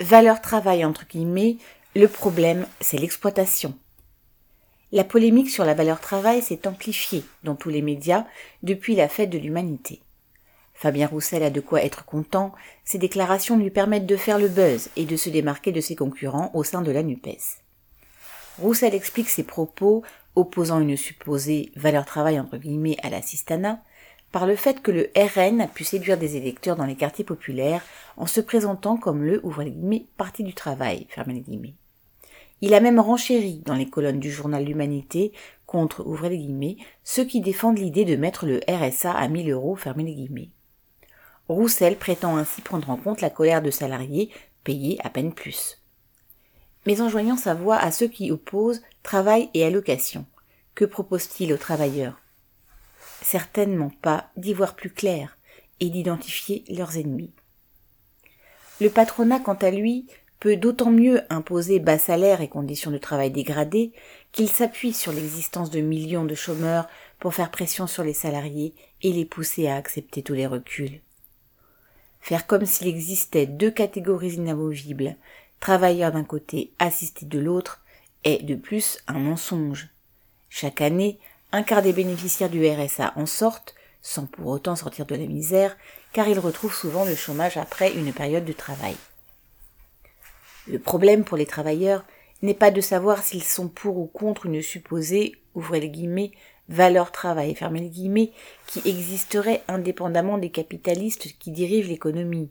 Valeur travail entre guillemets, le problème c'est l'exploitation. La polémique sur la valeur travail s'est amplifiée dans tous les médias depuis la fête de l'humanité. Fabien Roussel a de quoi être content, ses déclarations lui permettent de faire le buzz et de se démarquer de ses concurrents au sein de la NUPES. Roussel explique ses propos, opposant une supposée valeur travail entre guillemets à l'assistanat, par le fait que le RN a pu séduire des électeurs dans les quartiers populaires en se présentant comme le parti du travail. Il a même renchéri dans les colonnes du journal L'Humanité contre ceux qui défendent l'idée de mettre le RSA à 1000 euros. Roussel prétend ainsi prendre en compte la colère de salariés payés à peine plus. Mais en joignant sa voix à ceux qui opposent travail et allocation, que propose-t-il aux travailleurs? Certainement pas d'y voir plus clair et d'identifier leurs ennemis. Le patronat, quant à lui, peut d'autant mieux imposer bas salaires et conditions de travail dégradées qu'il s'appuie sur l'existence de millions de chômeurs pour faire pression sur les salariés et les pousser à accepter tous les reculs. Faire comme s'il existait deux catégories inamovibles, travailleurs d'un côté, assistés de l'autre, est de plus un mensonge. Chaque année, un quart des bénéficiaires du RSA en sortent, sans pour autant sortir de la misère, car ils retrouvent souvent le chômage après une période de travail. Le problème pour les travailleurs n'est pas de savoir s'ils sont pour ou contre une supposée, ouvrez les guillemets, valeur travail, fermez guillemets, qui existerait indépendamment des capitalistes qui dirigent l'économie.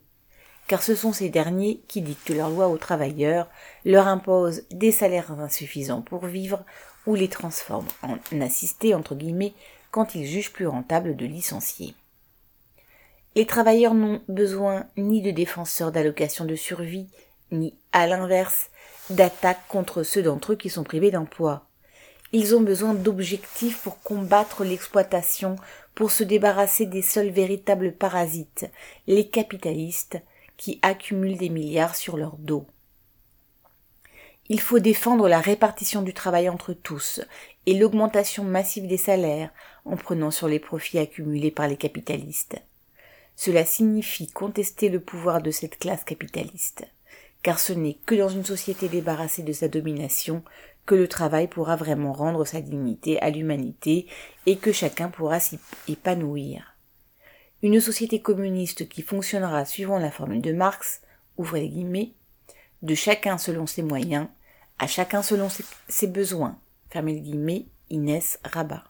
Car ce sont ces derniers qui dictent leurs lois aux travailleurs, leur imposent des salaires insuffisants pour vivre ou les transforment en assistés entre guillemets quand ils jugent plus rentable de licencier. Les travailleurs n'ont besoin ni de défenseurs d'allocations de survie, ni, à l'inverse, d'attaques contre ceux d'entre eux qui sont privés d'emploi. Ils ont besoin d'objectifs pour combattre l'exploitation, pour se débarrasser des seuls véritables parasites, les capitalistes, qui accumulent des milliards sur leur dos. Il faut défendre la répartition du travail entre tous et l'augmentation massive des salaires en prenant sur les profits accumulés par les capitalistes. Cela signifie contester le pouvoir de cette classe capitaliste car ce n'est que dans une société débarrassée de sa domination que le travail pourra vraiment rendre sa dignité à l'humanité et que chacun pourra s'y épanouir. Une société communiste qui fonctionnera suivant la formule de Marx, ouvrez les guillemets, de chacun selon ses moyens, à chacun selon ses besoins, fermez les guillemets, Inès Rabat.